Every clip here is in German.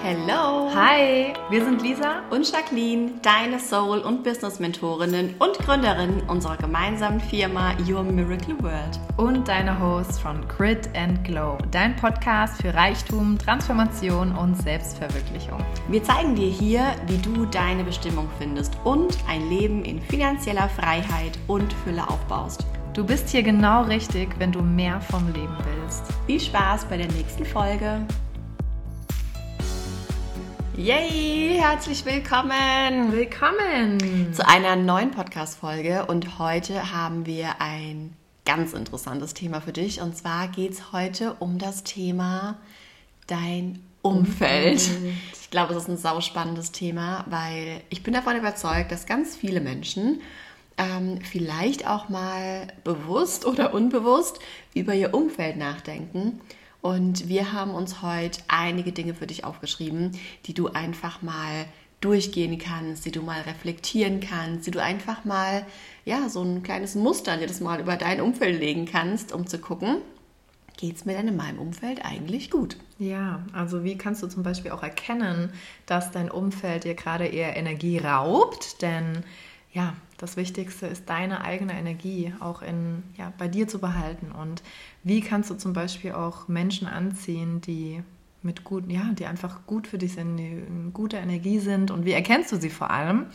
Hello! Hi, wir sind Lisa und Jacqueline, deine Soul- und Business-Mentorinnen und Gründerinnen unserer gemeinsamen Firma Your Miracle World. Und deine Hosts von Grit and Glow, dein Podcast für Reichtum, Transformation und Selbstverwirklichung. Wir zeigen dir hier, wie du deine Bestimmung findest und ein Leben in finanzieller Freiheit und Fülle aufbaust. Du bist hier genau richtig, wenn du mehr vom Leben willst. Viel Spaß bei der nächsten Folge. Yay, herzlich willkommen. Willkommen zu einer neuen Podcast-Folge. Und heute haben wir ein ganz interessantes Thema für dich. Und zwar geht es heute um das Thema dein Umfeld. Ich glaube, es ist ein sauspannendes Thema, weil ich bin davon überzeugt, dass ganz viele Menschen ähm, vielleicht auch mal bewusst oder unbewusst über ihr Umfeld nachdenken und wir haben uns heute einige Dinge für dich aufgeschrieben, die du einfach mal durchgehen kannst, die du mal reflektieren kannst, die du einfach mal, ja, so ein kleines Muster das mal über dein Umfeld legen kannst, um zu gucken, geht es mir denn in meinem Umfeld eigentlich gut? Ja, also wie kannst du zum Beispiel auch erkennen, dass dein Umfeld dir gerade eher Energie raubt? Denn ja, das Wichtigste ist deine eigene Energie auch in, ja, bei dir zu behalten. Und wie kannst du zum Beispiel auch Menschen anziehen, die mit gut, ja, die einfach gut für dich sind, die in guter Energie sind und wie erkennst du sie vor allem?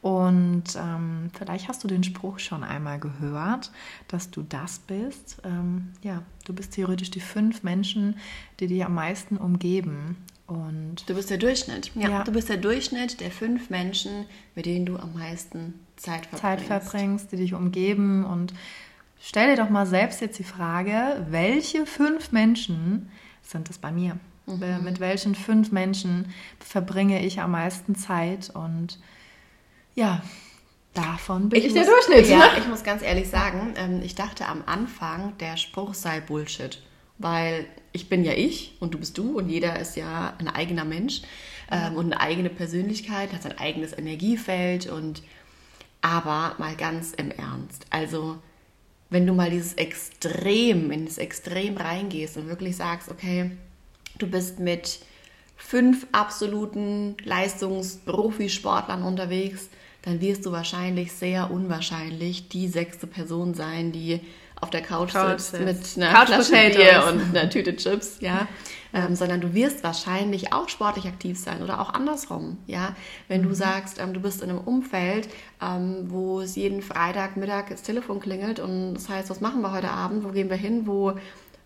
Und ähm, vielleicht hast du den Spruch schon einmal gehört, dass du das bist. Ähm, ja, du bist theoretisch die fünf Menschen, die dich am meisten umgeben. Und du bist der Durchschnitt. Ja, ja, du bist der Durchschnitt der fünf Menschen, mit denen du am meisten Zeit verbringst. Zeit verbringst, die dich umgeben. Und stell dir doch mal selbst jetzt die Frage, welche fünf Menschen sind es bei mir? Mhm. Mit welchen fünf Menschen verbringe ich am meisten Zeit? Und ja, davon bin ich, ich der Durchschnitt. Ja, ne? ich muss ganz ehrlich sagen, ähm, ich dachte am Anfang, der Spruch sei Bullshit weil ich bin ja ich und du bist du und jeder ist ja ein eigener Mensch ähm, und eine eigene Persönlichkeit, hat sein eigenes Energiefeld und aber mal ganz im Ernst. Also wenn du mal dieses Extrem, in das Extrem reingehst und wirklich sagst, okay, du bist mit fünf absoluten Leistungsprofisportlern unterwegs, dann wirst du wahrscheinlich sehr unwahrscheinlich die sechste Person sein, die auf der Couch, Couch sitzt mit einer Couch Flasche Bier und einer Tüte Chips, ja, ähm, sondern du wirst wahrscheinlich auch sportlich aktiv sein oder auch andersrum, ja, wenn mhm. du sagst, ähm, du bist in einem Umfeld, ähm, wo es jeden Freitagmittag das Telefon klingelt und das heißt, was machen wir heute Abend, wo gehen wir hin, wo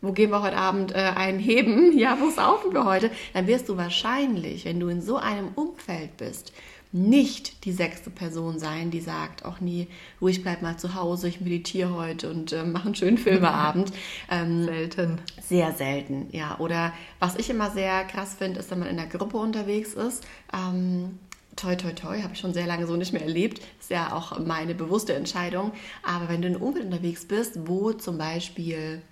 wo gehen wir heute Abend äh, einheben, ja, wo saufen wir heute, dann wirst du wahrscheinlich, wenn du in so einem Umfeld bist, nicht die sechste Person sein, die sagt, auch nie, ruhig bleib mal zu Hause, ich meditiere heute und äh, mache einen schönen Filmeabend. Ähm, selten. Sehr selten, ja. Oder was ich immer sehr krass finde, ist, wenn man in einer Gruppe unterwegs ist. Ähm, toi, toi, toi, habe ich schon sehr lange so nicht mehr erlebt. Ist ja auch meine bewusste Entscheidung. Aber wenn du in einem Umfeld unterwegs bist, wo zum Beispiel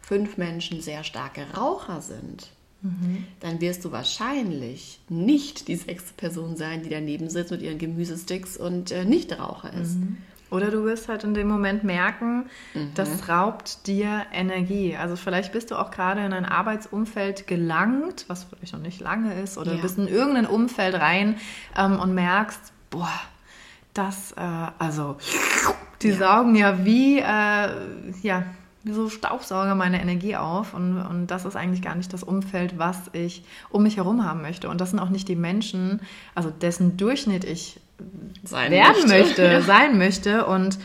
fünf Menschen sehr starke Raucher sind, mhm. dann wirst du wahrscheinlich nicht die sechste Person sein, die daneben sitzt mit ihren Gemüsesticks und äh, nicht Raucher ist. Mhm. Oder du wirst halt in dem Moment merken, mhm. das raubt dir Energie. Also vielleicht bist du auch gerade in ein Arbeitsumfeld gelangt, was vielleicht noch nicht lange ist, oder ja. bist in irgendein Umfeld rein ähm, und merkst, boah, das, äh, also, die ja. saugen ja wie, äh, ja, wie so Staubsauger meine Energie auf und, und das ist eigentlich gar nicht das Umfeld, was ich um mich herum haben möchte. Und das sind auch nicht die Menschen, also dessen Durchschnitt ich sein werden möchte, möchte ja. sein möchte. Und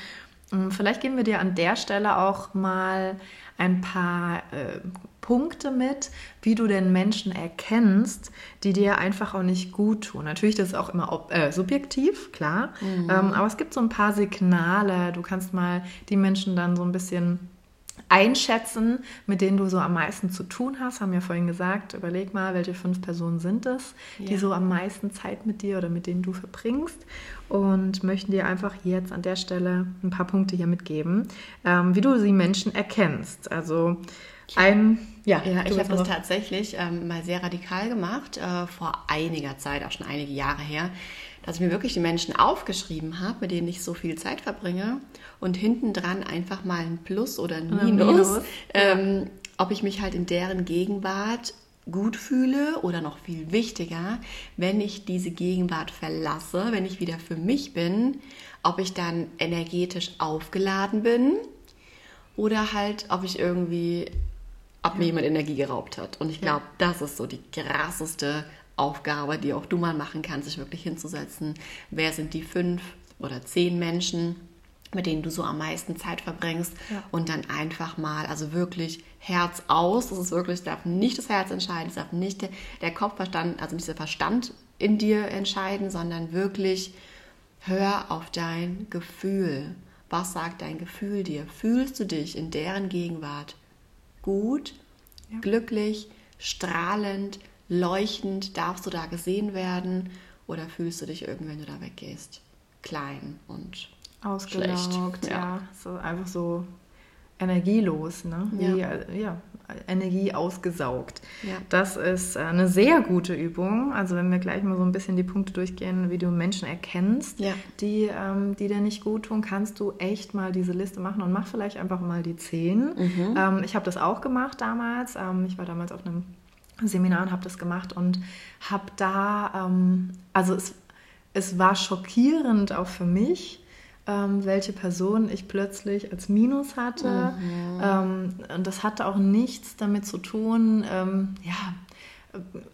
um, ähm, vielleicht geben wir dir an der Stelle auch mal ein paar äh, Punkte mit, wie du den Menschen erkennst, die dir einfach auch nicht gut tun. Natürlich, das ist auch immer äh, subjektiv, klar, mhm. ähm, aber es gibt so ein paar Signale. Du kannst mal die Menschen dann so ein bisschen einschätzen, mit denen du so am meisten zu tun hast. Haben ja vorhin gesagt, überleg mal, welche fünf Personen sind es, ja. die so am meisten Zeit mit dir oder mit denen du verbringst. Und möchten dir einfach jetzt an der Stelle ein paar Punkte hier mitgeben, ähm, wie du sie Menschen erkennst. Also ein ja, ja ich habe das tatsächlich ähm, mal sehr radikal gemacht, äh, vor einiger Zeit, auch schon einige Jahre her dass ich mir wirklich die Menschen aufgeschrieben habe, mit denen ich so viel Zeit verbringe und hinten dran einfach mal ein Plus oder ein Minus, Minus. Ähm, ob ich mich halt in deren Gegenwart gut fühle oder noch viel wichtiger, wenn ich diese Gegenwart verlasse, wenn ich wieder für mich bin, ob ich dann energetisch aufgeladen bin oder halt, ob ich irgendwie, ob mir jemand Energie geraubt hat. Und ich glaube, das ist so die krasseste Aufgabe, die auch du mal machen kannst, sich wirklich hinzusetzen. Wer sind die fünf oder zehn Menschen, mit denen du so am meisten Zeit verbringst ja. und dann einfach mal, also wirklich Herz aus, das ist wirklich, darf nicht das Herz entscheiden, es darf nicht der, der Kopfverstand, also nicht der Verstand in dir entscheiden, sondern wirklich hör auf dein Gefühl. Was sagt dein Gefühl dir? Fühlst du dich in deren Gegenwart gut, ja. glücklich, strahlend, leuchtend? Darfst du da gesehen werden? Oder fühlst du dich irgendwie, wenn du da weggehst, klein und Ausgelaugt, ja. ja. So einfach so energielos, ne? Wie, ja. ja. Energie ausgesaugt. Ja. Das ist eine sehr gute Übung. Also wenn wir gleich mal so ein bisschen die Punkte durchgehen, wie du Menschen erkennst, ja. die, ähm, die dir nicht gut tun, kannst du echt mal diese Liste machen und mach vielleicht einfach mal die zehn. Mhm. Ähm, ich habe das auch gemacht damals. Ähm, ich war damals auf einem Seminar und habe das gemacht und habe da, ähm, also es, es war schockierend auch für mich, ähm, welche Person ich plötzlich als Minus hatte. Mhm. Ähm, und das hatte auch nichts damit zu tun, ähm, ja,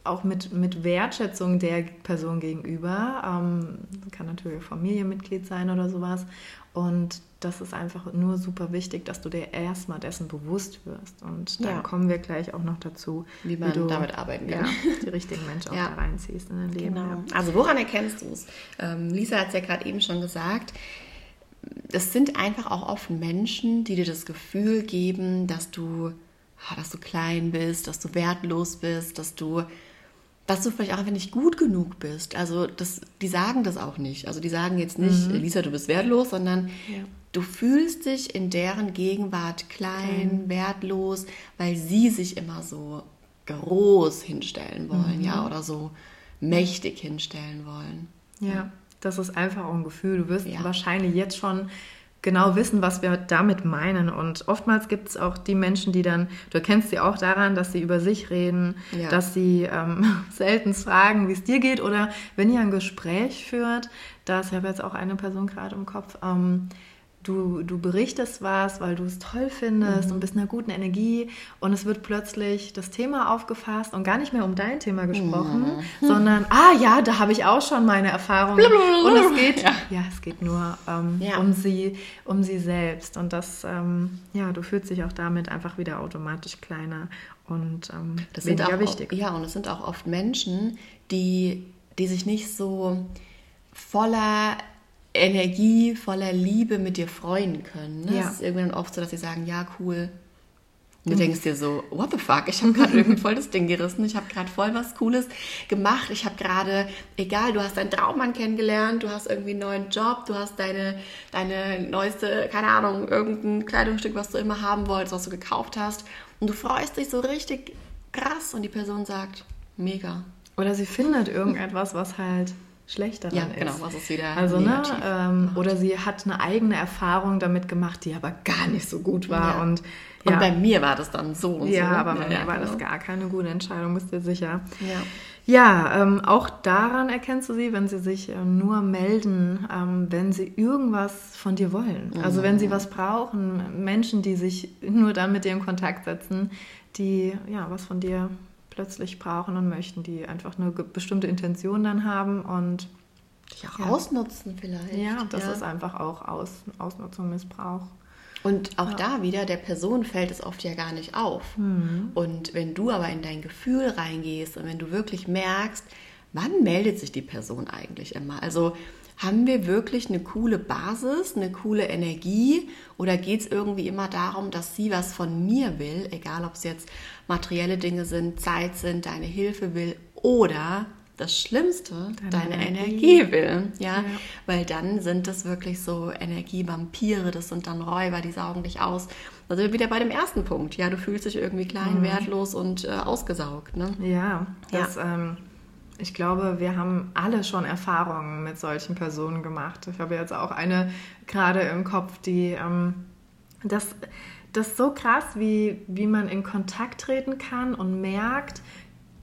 auch mit, mit Wertschätzung der Person gegenüber. Ähm, kann natürlich Familienmitglied sein oder sowas. Und das ist einfach nur super wichtig, dass du dir erstmal dessen bewusst wirst. Und da ja. kommen wir gleich auch noch dazu, wie man wie du, damit arbeiten kann. Ja, die richtigen Menschen ja. auch da reinziehst in dein Leben. Genau. Also woran erkennst du es? Ähm, Lisa hat es ja gerade eben schon gesagt das sind einfach auch oft Menschen, die dir das Gefühl geben, dass du, ah, dass du klein bist, dass du wertlos bist, dass du, dass du vielleicht auch einfach nicht gut genug bist. Also das, die sagen das auch nicht. Also die sagen jetzt nicht, mhm. Lisa, du bist wertlos, sondern ja. Du fühlst dich in deren Gegenwart klein, wertlos, weil sie sich immer so groß hinstellen wollen, mhm. ja, oder so mächtig hinstellen wollen. Ja. Das ist einfach ein Gefühl. Du wirst ja. wahrscheinlich jetzt schon genau wissen, was wir damit meinen. Und oftmals gibt es auch die Menschen, die dann, du erkennst sie auch daran, dass sie über sich reden, ja. dass sie ähm, selten fragen, wie es dir geht. Oder wenn ihr ein Gespräch führt, da ist ja jetzt auch eine Person gerade im Kopf, ähm, du, du berichtest was, weil du es toll findest mhm. und bist in einer guten Energie und es wird plötzlich das Thema aufgefasst und gar nicht mehr um dein Thema gesprochen, mhm. sondern, ah ja, da habe ich auch schon meine Erfahrungen. Und es geht, ja, ja es geht nur ähm, ja. um sie, um sie selbst. Und das, ähm, ja, du fühlst dich auch damit einfach wieder automatisch kleiner und ähm, das weniger sind auch, wichtig. Ja, und es sind auch oft Menschen, die, die sich nicht so voller Energie, voller Liebe mit dir freuen können. Ne? Ja. Es ist irgendwann oft so, dass sie sagen, ja, cool. Und du mhm. denkst dir so, what the fuck, ich habe gerade irgendwie voll das Ding gerissen, ich habe gerade voll was Cooles gemacht, ich habe gerade, egal, du hast deinen Traummann kennengelernt, du hast irgendwie einen neuen Job, du hast deine, deine neueste, keine Ahnung, irgendein Kleidungsstück, was du immer haben wolltest, was du gekauft hast und du freust dich so richtig krass und die Person sagt, mega. Oder sie findet irgendetwas, was halt schlechter ja, ist. genau, was ist wieder Also, ne, ähm, oder sie hat eine eigene Erfahrung damit gemacht, die aber gar nicht so gut war. Ja. Und, ja. und bei mir war das dann so und ja, so. Aber bei mir war genau. das gar keine gute Entscheidung, bist du sicher. Ja. Ja, ähm, auch daran erkennst du sie, wenn sie sich äh, nur melden, ähm, wenn sie irgendwas von dir wollen. Mhm. Also wenn sie mhm. was brauchen, Menschen, die sich nur dann mit dir in Kontakt setzen, die ja was von dir plötzlich brauchen und möchten, die einfach eine bestimmte Intention dann haben und dich auch ja. ausnutzen vielleicht. Ja, das ja. ist einfach auch Aus, Ausnutzung, Missbrauch. Und auch ja. da wieder, der Person fällt es oft ja gar nicht auf. Mhm. Und wenn du aber in dein Gefühl reingehst und wenn du wirklich merkst, wann meldet sich die Person eigentlich immer? Also haben wir wirklich eine coole Basis, eine coole Energie oder geht es irgendwie immer darum, dass sie was von mir will, egal ob es jetzt materielle Dinge sind, Zeit sind, deine Hilfe will oder das Schlimmste, deine, deine Energie. Energie, will. Ja? ja? weil dann sind das wirklich so Energievampire, das sind dann Räuber, die saugen dich aus. Da sind wir wieder bei dem ersten Punkt. Ja, du fühlst dich irgendwie klein, mhm. wertlos und äh, ausgesaugt. Ne? Ja, das, ja. Ähm, ich glaube, wir haben alle schon Erfahrungen mit solchen Personen gemacht. Ich habe jetzt auch eine gerade im Kopf, die ähm, das, das ist so krass, wie, wie man in Kontakt treten kann und merkt,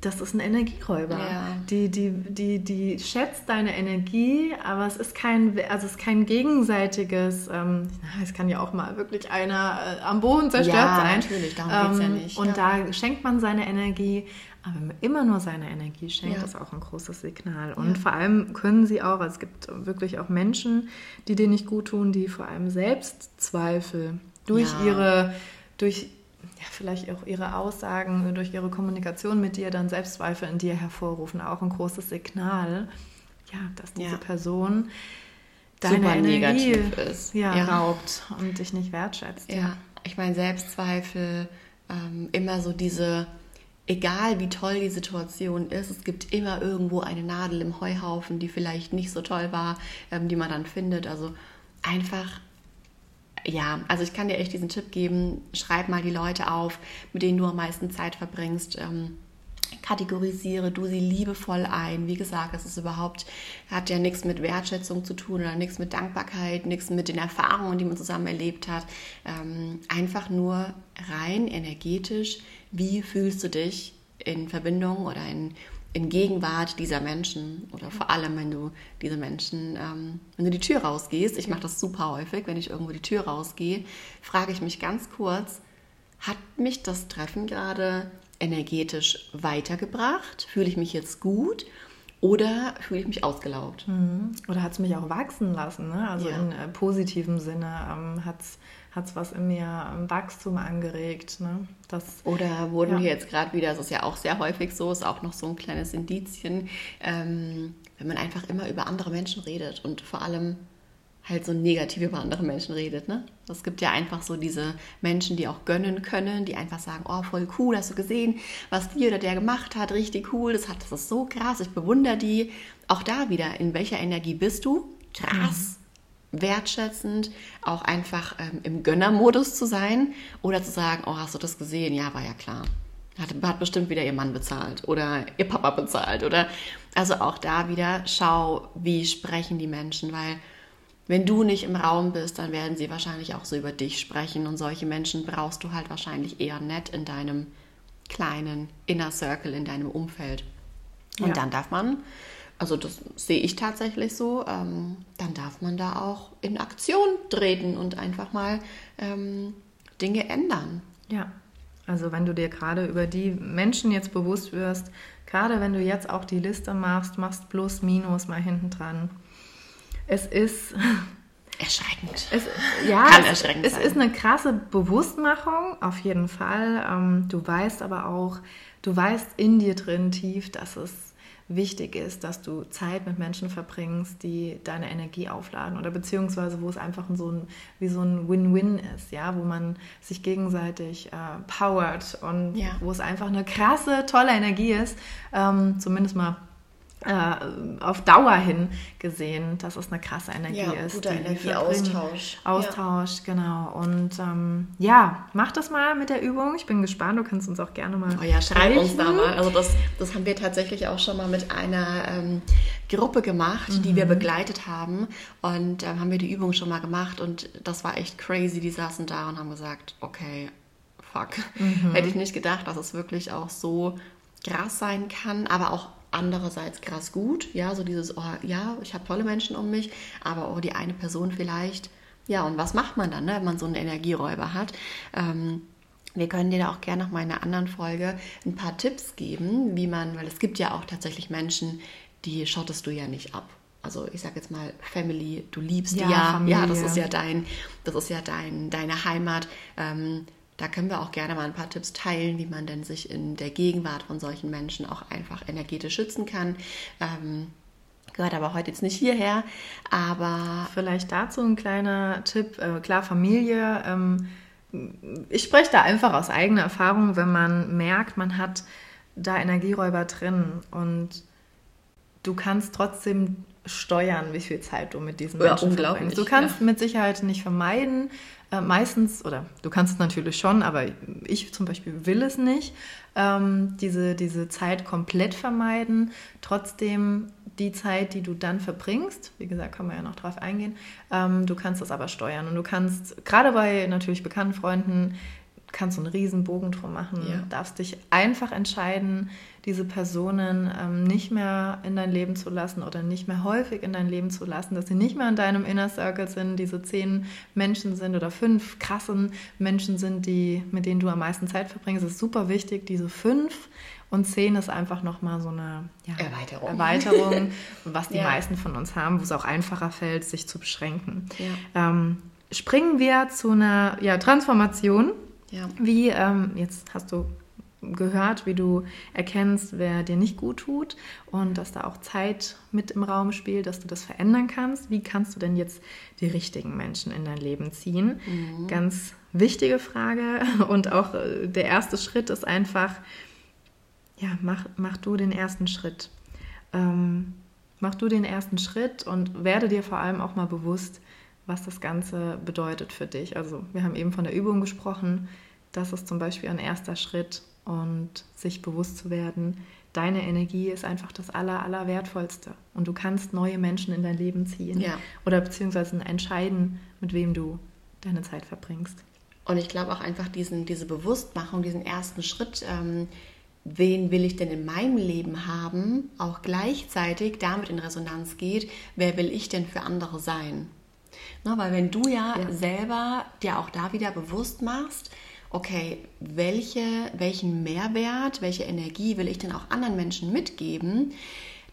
das ist ein Energieräuber. Ja. Die, die, die, die schätzt deine Energie, aber es ist kein, also es ist kein gegenseitiges, ähm, es kann ja auch mal wirklich einer äh, am Boden zerstört ja, sein. natürlich, darum ähm, geht es ja nicht. Und ja. da schenkt man seine Energie, aber wenn man immer nur seine Energie schenkt, ja. ist auch ein großes Signal. Und vor allem können sie auch, also es gibt wirklich auch Menschen, die dir nicht gut tun, die vor allem Selbstzweifel durch ihre, durch ja, vielleicht auch ihre Aussagen, durch ihre Kommunikation mit dir dann Selbstzweifel in dir hervorrufen. Auch ein großes Signal, ja, dass diese ja. Person deine Super Energie ist. Ja, ja, raubt und dich nicht wertschätzt. Ja, ich meine, Selbstzweifel, ähm, immer so diese, egal wie toll die Situation ist, es gibt immer irgendwo eine Nadel im Heuhaufen, die vielleicht nicht so toll war, ähm, die man dann findet. Also einfach ja, also ich kann dir echt diesen Tipp geben, schreib mal die Leute auf, mit denen du am meisten Zeit verbringst. Ähm, kategorisiere du sie liebevoll ein. Wie gesagt, es ist überhaupt, hat ja nichts mit Wertschätzung zu tun oder nichts mit Dankbarkeit, nichts mit den Erfahrungen, die man zusammen erlebt hat. Ähm, einfach nur rein energetisch, wie fühlst du dich in Verbindung oder in in Gegenwart dieser Menschen oder vor allem, wenn du diese Menschen, ähm, wenn du die Tür rausgehst, ich mache das super häufig, wenn ich irgendwo die Tür rausgehe, frage ich mich ganz kurz, hat mich das Treffen gerade energetisch weitergebracht? Fühle ich mich jetzt gut? Oder fühle ich mich ausgelaugt? Mhm. Oder hat es mich auch wachsen lassen? Ne? Also ja. in äh, positivem Sinne ähm, hat es hat es was in mir im Wachstum angeregt. Ne? Das, Oder wurden ja. wir jetzt gerade wieder, das ist ja auch sehr häufig so, ist auch noch so ein kleines Indizien, ähm, wenn man einfach immer über andere Menschen redet und vor allem halt so negativ über andere Menschen redet. Ne? Es gibt ja einfach so diese Menschen, die auch gönnen können, die einfach sagen, oh, voll cool, hast du gesehen, was die oder der gemacht hat, richtig cool, das, hat, das ist so krass, ich bewundere die. Auch da wieder, in welcher Energie bist du? Krass. Mhm wertschätzend, auch einfach ähm, im Gönnermodus zu sein oder zu sagen, oh, hast du das gesehen? Ja, war ja klar. Hat, hat bestimmt wieder ihr Mann bezahlt oder ihr Papa bezahlt oder also auch da wieder schau, wie sprechen die Menschen, weil wenn du nicht im Raum bist, dann werden sie wahrscheinlich auch so über dich sprechen und solche Menschen brauchst du halt wahrscheinlich eher nett in deinem kleinen Inner Circle, in deinem Umfeld. Und ja. dann darf man also das sehe ich tatsächlich so, ähm, dann darf man da auch in Aktion treten und einfach mal ähm, Dinge ändern. Ja, also wenn du dir gerade über die Menschen jetzt bewusst wirst, gerade wenn du jetzt auch die Liste machst, machst plus, minus mal hinten dran. Es ist erschreckend. Es, ja, Kann es, erschreckend es sein. ist eine krasse Bewusstmachung, auf jeden Fall. Ähm, du weißt aber auch, du weißt in dir drin tief, dass es wichtig ist, dass du Zeit mit Menschen verbringst, die deine Energie aufladen oder beziehungsweise wo es einfach so ein, wie so ein Win-Win ist, ja, wo man sich gegenseitig äh, powert und ja. wo es einfach eine krasse, tolle Energie ist, ähm, zumindest mal äh, auf Dauer hin gesehen, dass es eine krasse Energie ja, ist. Guter Energieaustausch. Austausch, ja. genau. Und ähm, ja, mach das mal mit der Übung. Ich bin gespannt, du kannst uns auch gerne mal. Oh ja, schreib uns da mal. Also das, das haben wir tatsächlich auch schon mal mit einer ähm, Gruppe gemacht, mhm. die wir mhm. begleitet haben. Und ähm, haben wir die Übung schon mal gemacht und das war echt crazy. Die saßen da und haben gesagt, okay, fuck. Mhm. Hätte ich nicht gedacht, dass es wirklich auch so krass sein kann, aber auch andererseits krass gut. Ja, so dieses, oh ja, ich habe tolle Menschen um mich, aber oh, die eine Person vielleicht. Ja, und was macht man dann, ne, wenn man so einen Energieräuber hat? Ähm, wir können dir da auch gerne noch mal in einer anderen Folge ein paar Tipps geben, wie man, weil es gibt ja auch tatsächlich Menschen, die schottest du ja nicht ab. Also ich sage jetzt mal Family, du liebst ja, die ja, ja, das ist ja dein, das ist ja dein, deine Heimat. Ähm, da können wir auch gerne mal ein paar Tipps teilen, wie man denn sich in der Gegenwart von solchen Menschen auch einfach energetisch schützen kann. Ähm, gehört aber heute jetzt nicht hierher, aber. Vielleicht dazu ein kleiner Tipp. Äh, klar, Familie. Ähm, ich spreche da einfach aus eigener Erfahrung, wenn man merkt, man hat da Energieräuber drin und du kannst trotzdem steuern, wie viel Zeit du mit diesen Menschen ja, verbringst. Du kannst ja. mit Sicherheit nicht vermeiden, äh, meistens, oder du kannst es natürlich schon, aber ich zum Beispiel will es nicht, ähm, diese, diese Zeit komplett vermeiden. Trotzdem die Zeit, die du dann verbringst, wie gesagt, kann man ja noch drauf eingehen, ähm, du kannst das aber steuern. Und du kannst, gerade bei natürlich bekannten Freunden, kannst so einen riesen Bogen drum machen. Ja. darfst dich einfach entscheiden, diese Personen ähm, nicht mehr in dein Leben zu lassen oder nicht mehr häufig in dein Leben zu lassen, dass sie nicht mehr in deinem Inner Circle sind, diese zehn Menschen sind oder fünf krassen Menschen sind, die, mit denen du am meisten Zeit verbringst. Es ist super wichtig, diese fünf und zehn ist einfach nochmal so eine ja, Erweiterung. Erweiterung, was die ja. meisten von uns haben, wo es auch einfacher fällt, sich zu beschränken. Ähm, springen wir zu einer ja. Wie, ähm, jetzt hast du gehört, wie du erkennst, wer dir nicht gut tut und dass da auch Zeit mit im Raum spielt, dass du das verändern kannst. Wie kannst du denn jetzt die richtigen Menschen in dein Leben ziehen? Mhm. Ganz wichtige Frage und auch äh, der erste Schritt ist einfach, ja, mach, mach du den ersten Schritt. Ähm, mach du den ersten Schritt und werde dir vor allem auch mal bewusst, was das Ganze bedeutet für dich. Also wir haben eben von der Übung gesprochen. Das ist zum Beispiel ein erster Schritt und sich bewusst zu werden, deine Energie ist einfach das Aller, Allerwertvollste. Und du kannst neue Menschen in dein Leben ziehen ja. oder beziehungsweise entscheiden, mit wem du deine Zeit verbringst. Und ich glaube auch einfach diesen, diese Bewusstmachung, diesen ersten Schritt, ähm, wen will ich denn in meinem Leben haben, auch gleichzeitig damit in Resonanz geht, wer will ich denn für andere sein? Ne, weil wenn du ja, ja, selber dir auch da wieder bewusst machst, okay, welche, welchen Mehrwert, welche Energie will ich denn auch anderen Menschen mitgeben,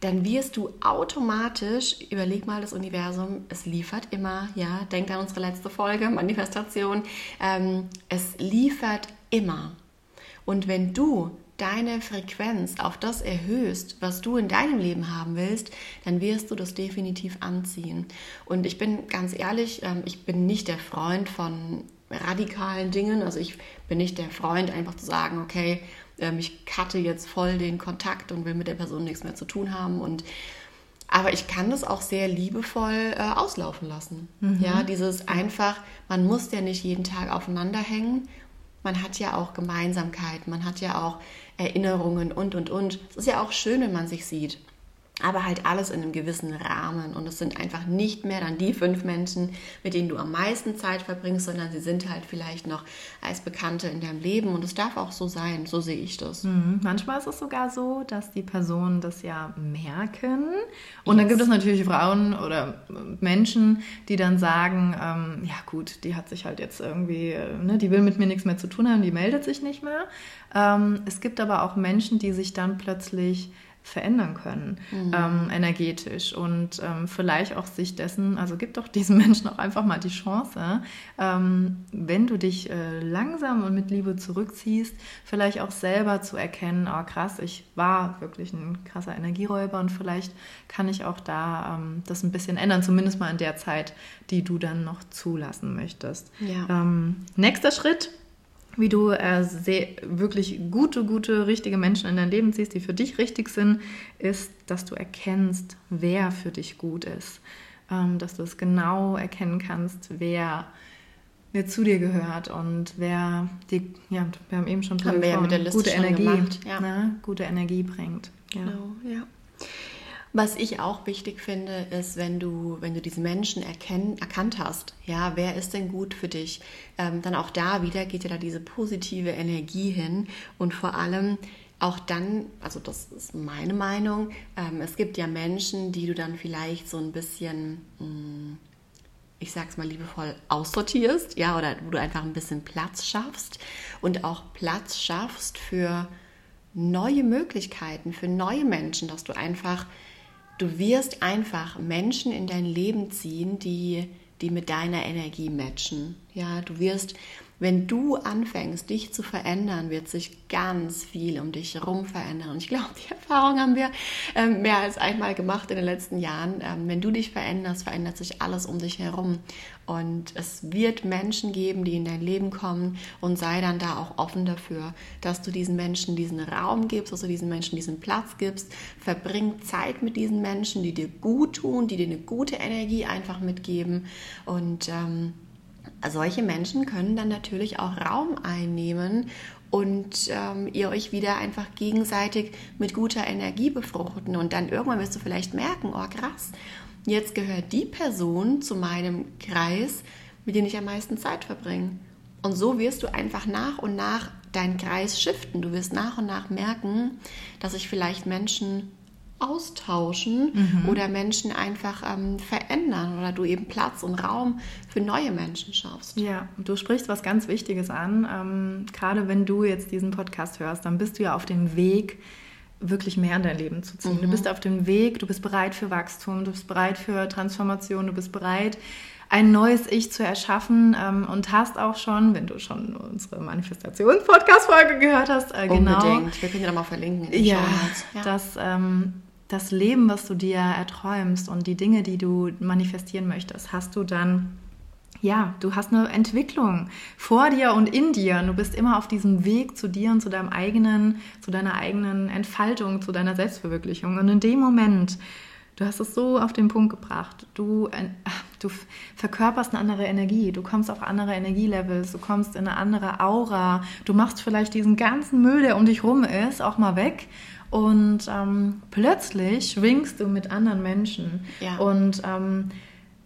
dann wirst du automatisch, überleg mal das Universum, es liefert immer, ja, denk an unsere letzte Folge, Manifestation, ähm, es liefert immer. Und wenn du deine Frequenz auf das erhöhst, was du in deinem Leben haben willst, dann wirst du das definitiv anziehen. Und ich bin ganz ehrlich, ähm, ich bin nicht der Freund von radikalen Dingen. Also ich bin nicht der Freund, einfach zu sagen, okay, ähm, ich cutte jetzt voll den Kontakt und will mit der Person nichts mehr zu tun haben. Und aber ich kann das auch sehr liebevoll äh, auslaufen lassen. Mhm. Ja, dieses einfach, man muss ja nicht jeden Tag aufeinander hängen. Man hat ja auch Gemeinsamkeiten, man hat ja auch Erinnerungen und, und, und. Es ist ja auch schön, wenn man sich sieht. Aber halt alles in einem gewissen Rahmen. Und es sind einfach nicht mehr dann die fünf Menschen, mit denen du am meisten Zeit verbringst, sondern sie sind halt vielleicht noch als Bekannte in deinem Leben. Und es darf auch so sein. So sehe ich das. Mhm. Manchmal ist es sogar so, dass die Personen das ja merken. Und yes. dann gibt es natürlich Frauen oder Menschen, die dann sagen, ähm, ja gut, die hat sich halt jetzt irgendwie, äh, ne, die will mit mir nichts mehr zu tun haben, die meldet sich nicht mehr. Ähm, es gibt aber auch Menschen, die sich dann plötzlich verändern können, mhm. ähm, energetisch und ähm, vielleicht auch sich dessen, also gib doch diesen Menschen auch einfach mal die Chance, ähm, wenn du dich äh, langsam und mit Liebe zurückziehst, vielleicht auch selber zu erkennen, oh krass, ich war wirklich ein krasser Energieräuber und vielleicht kann ich auch da ähm, das ein bisschen ändern, zumindest mal in der Zeit, die du dann noch zulassen möchtest. Ja. Ähm, nächster Schritt, wie du äh, sehr, wirklich gute, gute, richtige Menschen in dein Leben ziehst, die für dich richtig sind, ist, dass du erkennst, wer für dich gut ist. Ähm, dass du es genau erkennen kannst, wer, wer zu dir gehört und wer die, ja, wir haben eben schon haben wir ja mit der Liste gute Energie, gemacht, ja. ne, gute Energie bringt. Ja. Genau, ja. Was ich auch wichtig finde, ist, wenn du, wenn du diese Menschen erkenn, erkannt hast, ja, wer ist denn gut für dich, ähm, dann auch da wieder geht ja da diese positive Energie hin und vor allem auch dann, also das ist meine Meinung, ähm, es gibt ja Menschen, die du dann vielleicht so ein bisschen, mh, mm, ich sag's mal liebevoll, aussortierst, ja, oder wo du einfach ein bisschen Platz schaffst und auch Platz schaffst für neue Möglichkeiten, für neue Menschen, dass du einfach du wirst einfach Menschen in dein Leben ziehen, die, die mit deiner Energie matchen. Ja, du wirst wenn du anfängst, dich zu verändern, wird sich ganz viel um dich herum verändern. Ich glaube, die Erfahrung haben wir ähm, mehr als einmal gemacht in den letzten Jahren. Ähm, wenn du dich veränderst, verändert sich alles um dich herum. Und es wird Menschen geben, die in dein Leben kommen und sei dann da auch offen dafür, dass du diesen Menschen diesen Raum gibst, dass du diesen Menschen diesen Platz gibst. Verbring Zeit mit diesen Menschen, die dir gut tun, die dir eine gute Energie einfach mitgeben und ähm, solche Menschen können dann natürlich auch Raum einnehmen und ähm, ihr euch wieder einfach gegenseitig mit guter Energie befruchten. Und dann irgendwann wirst du vielleicht merken, oh krass, jetzt gehört die Person zu meinem Kreis, mit dem ich am meisten Zeit verbringe. Und so wirst du einfach nach und nach deinen Kreis shiften. Du wirst nach und nach merken, dass sich vielleicht Menschen austauschen mhm. oder Menschen einfach ähm, verändern oder du eben Platz und Raum für neue Menschen schaffst. Ja, du sprichst was ganz Wichtiges an. Ähm, gerade wenn du jetzt diesen Podcast hörst, dann bist du ja auf dem Weg, wirklich mehr in dein Leben zu ziehen. Mhm. Du bist auf dem Weg, du bist bereit für Wachstum, du bist bereit für Transformation, du bist bereit, ein neues Ich zu erschaffen ähm, und hast auch schon, wenn du schon unsere Manifestations-Podcast-Folge gehört hast, äh, genau. Unbedingt. Wir können ja mal verlinken. ja, ja, dass ähm, das Leben, was du dir erträumst und die Dinge, die du manifestieren möchtest, hast du dann ja, du hast eine Entwicklung vor dir und in dir. Und du bist immer auf diesem Weg zu dir und zu deinem eigenen, zu deiner eigenen Entfaltung, zu deiner Selbstverwirklichung. Und in dem Moment, du hast es so auf den Punkt gebracht, du, äh, du verkörperst eine andere Energie, du kommst auf andere Energielevels, du kommst in eine andere Aura, du machst vielleicht diesen ganzen Müll, der um dich rum ist, auch mal weg. Und ähm, plötzlich schwingst du mit anderen Menschen. Ja. Und ähm,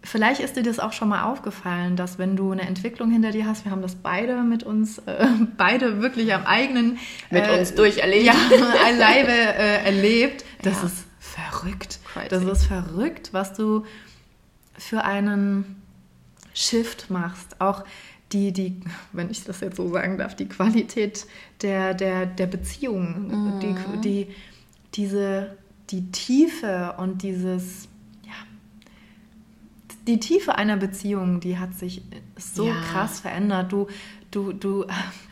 Vielleicht ist dir das auch schon mal aufgefallen, dass wenn du eine Entwicklung hinter dir hast, wir haben das beide mit uns, äh, beide wirklich am eigenen mit äh, uns durcherlebt, ja, Leibe äh, erlebt. Das ja. ist verrückt. Crazy. Das ist verrückt, was du für einen Shift machst. Auch die, die, wenn ich das jetzt so sagen darf, die Qualität der, der, der Beziehung, mhm. die, die, diese, die Tiefe und dieses die Tiefe einer Beziehung, die hat sich so ja. krass verändert. Du, du, du.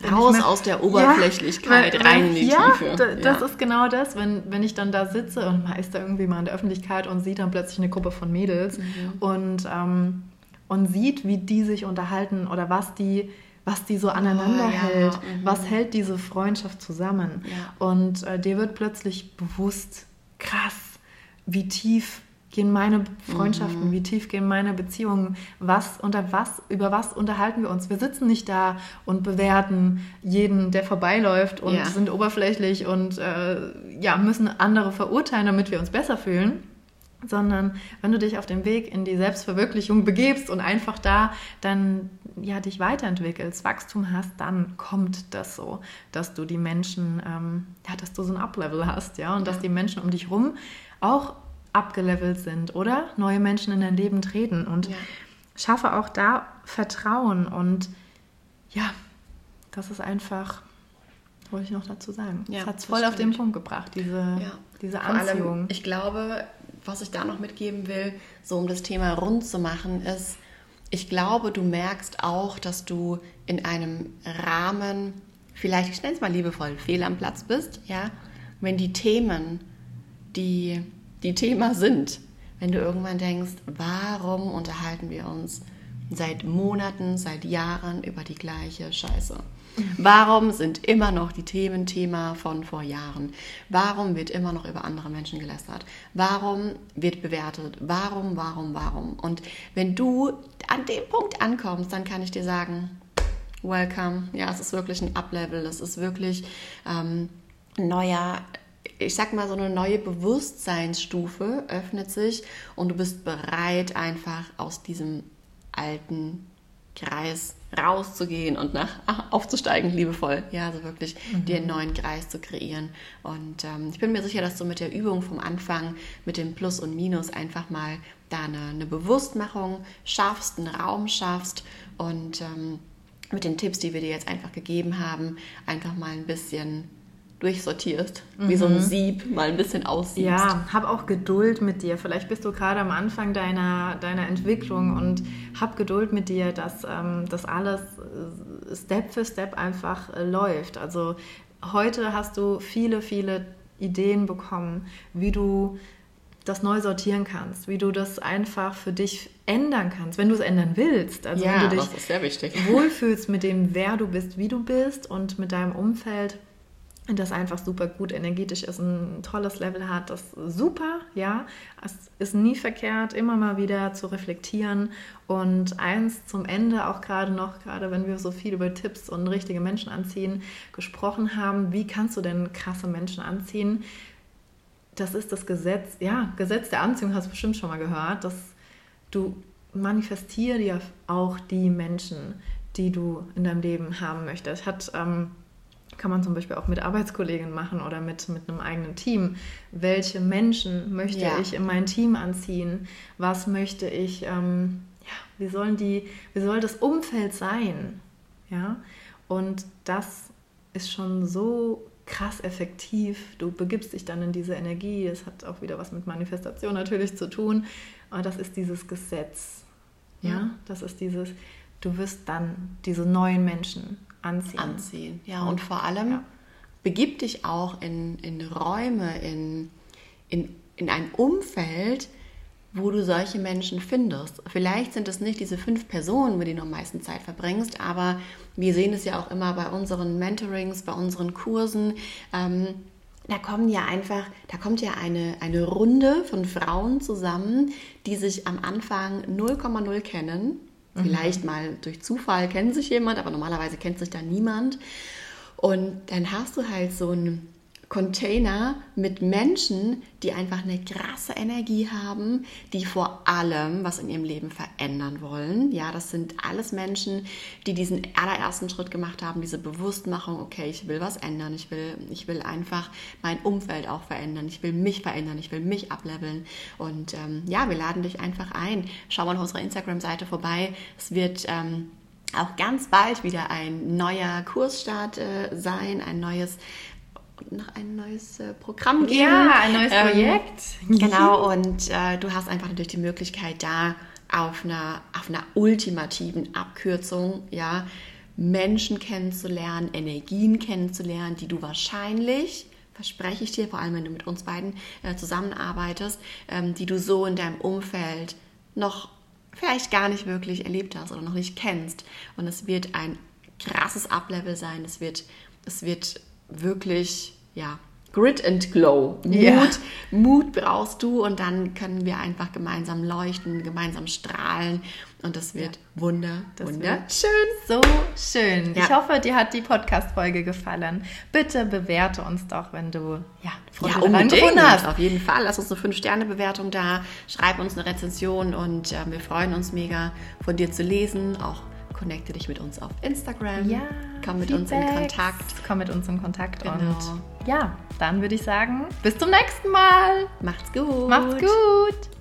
Raus mehr, aus der Oberflächlichkeit, ja, rein in die ja, Tiefe. Da, das ist genau das, wenn, wenn ich dann da sitze und man ist da irgendwie mal in der Öffentlichkeit und sieht dann plötzlich eine Gruppe von Mädels mhm. und, ähm, und sieht, wie die sich unterhalten oder was die was die so aneinander oh, hält, mhm. was hält diese Freundschaft zusammen. Und äh, dir wird plötzlich bewusst, krass, wie tief gehen meine Freundschaften, mhm. wie tief gehen meine Beziehungen, was unter was, über was unterhalten wir uns. Wir sitzen nicht da und bewerten jeden, der vorbeiläuft und ja. sind oberflächlich und äh, ja, müssen andere verurteilen, damit wir uns besser fühlen. Sondern wenn du dich auf dem Weg in die Selbstverwirklichung begebst und einfach da dann ja dich weiterentwickelst, Wachstum hast, dann kommt das so, dass du die Menschen, ähm, ja, dass du so ein Uplevel hast, ja, und ja. dass die Menschen um dich rum auch abgelevelt sind oder neue Menschen in dein Leben treten und ja. schaffe auch da Vertrauen und ja, das ist einfach, wollte ich noch dazu sagen. Ja, das hat es voll stimmt. auf den Punkt gebracht, diese, ja. diese Anziehung. Allem, ich glaube, was ich da noch mitgeben will, so um das Thema rund zu machen, ist, ich glaube, du merkst auch, dass du in einem Rahmen, vielleicht, ich nenne es mal liebevoll, fehl am Platz bist, ja, wenn die Themen, die die Thema sind. Wenn du irgendwann denkst, warum unterhalten wir uns seit Monaten, seit Jahren über die gleiche Scheiße? Warum sind immer noch die Themen Thema von vor Jahren? Warum wird immer noch über andere Menschen gelästert? Warum wird bewertet? Warum, warum, warum? Und wenn du an dem Punkt ankommst, dann kann ich dir sagen, welcome. Ja, es ist wirklich ein Uplevel. Es ist wirklich ähm, neuer ich sag mal, so eine neue Bewusstseinsstufe öffnet sich und du bist bereit, einfach aus diesem alten Kreis rauszugehen und nach aufzusteigen, liebevoll. Ja, also wirklich mhm. dir einen neuen Kreis zu kreieren. Und ähm, ich bin mir sicher, dass du mit der Übung vom Anfang, mit dem Plus und Minus einfach mal da eine, eine Bewusstmachung schaffst, einen Raum schaffst und ähm, mit den Tipps, die wir dir jetzt einfach gegeben haben, einfach mal ein bisschen durchsortierst, mhm. wie so ein mhm. Sieb mal ein bisschen aussiehst. Ja, hab auch Geduld mit dir. Vielleicht bist du gerade am Anfang deiner, deiner Entwicklung und hab Geduld mit dir, dass ähm, das alles äh, Step für Step einfach äh, läuft. Also heute hast du viele, viele Ideen bekommen, wie du das neu sortieren kannst, wie du das einfach für dich ändern kannst, wenn du es ändern willst. Also ja, wenn du dich wohlfühlst mit dem, wer du bist, wie du bist und mit deinem Umfeld das einfach super gut energetisch ist, ein tolles Level hat, das super, ja. Es ist nie verkehrt, immer mal wieder zu reflektieren. Und eins zum Ende, auch gerade noch, gerade wenn wir so viel über Tipps und richtige Menschen anziehen gesprochen haben, wie kannst du denn krasse Menschen anziehen? Das ist das Gesetz, ja, Gesetz der Anziehung hast du bestimmt schon mal gehört, dass du manifestiere dir auch die Menschen, die du in deinem Leben haben möchtest. Hat, ähm, kann man zum Beispiel auch mit Arbeitskollegen machen oder mit, mit einem eigenen Team. Welche Menschen möchte ja. ich in mein Team anziehen? Was möchte ich, ähm, ja, wie sollen die, wie soll das Umfeld sein? Ja, und das ist schon so krass effektiv. Du begibst dich dann in diese Energie. Es hat auch wieder was mit Manifestation natürlich zu tun. Aber das ist dieses Gesetz. Ja, ja das ist dieses, du wirst dann diese neuen Menschen anziehen. Anziehen, ja. Und, vor allem ja. begib dich auch in, in Räume, in, in, in ein Umfeld, wo du solche Menschen findest. Vielleicht sind es nicht diese fünf Personen, mit denen du am meisten Zeit verbringst, aber wir sehen es ja auch immer bei unseren Mentorings, bei unseren Kursen. Ähm, da kommen ja einfach, da kommt ja eine, eine Runde von Frauen zusammen, die sich am Anfang 0,0 kennen. Mhm. Vielleicht mal durch Zufall kennt sich jemand, aber normalerweise kennt sich da niemand. Und dann hast du halt so ein Container mit Menschen, die einfach eine krasse Energie haben, die vor allem was in ihrem Leben verändern wollen. Ja, das sind alles Menschen, die diesen allerersten Schritt gemacht haben, diese Bewusstmachung, okay, ich will was ändern, ich will, ich will einfach mein Umfeld auch verändern, ich will mich verändern, ich will mich ableveln. Und ähm, ja, wir laden dich einfach ein. Schau mal auf unserer Instagram-Seite vorbei. Es wird ähm, auch ganz bald wieder ein neuer Kursstart äh, sein, ein neues noch ein neues äh, Programm geben. Ja, ein neues ähm, Projekt. genau, und äh, du hast einfach natürlich die Möglichkeit, da auf einer, auf einer ultimativen Abkürzung, ja, Menschen kennenzulernen, Energien kennenzulernen, die du wahrscheinlich, verspreche ich dir, vor allem wenn du mit uns beiden äh, zusammenarbeitest, ähm, die du so in deinem Umfeld noch vielleicht gar nicht wirklich erlebt hast oder noch nicht kennst. Und es wird ein krasses Uplevel sein. Es wird, es wird wirklich, ja, Grit and Glow. Mut, ja. Mut brauchst du und dann können wir einfach gemeinsam leuchten, gemeinsam strahlen und das wird ja. wunder, das wunderschön. so schön. Ja. Ich hoffe, dir hat die Podcast-Folge gefallen. Bitte bewerte uns doch, wenn du ja, Freude ja, unbedingt. hast. Auf jeden Fall. Lass uns eine 5-Sterne-Bewertung da, schreib uns eine Rezension und äh, wir freuen uns mega, von dir zu lesen, auch connecte dich mit uns auf Instagram. Ja. Komm mit Feedbacks. uns in Kontakt. Komm mit uns in Kontakt. Genau. Und ja, dann würde ich sagen, bis zum nächsten Mal. Macht's gut. Macht's gut.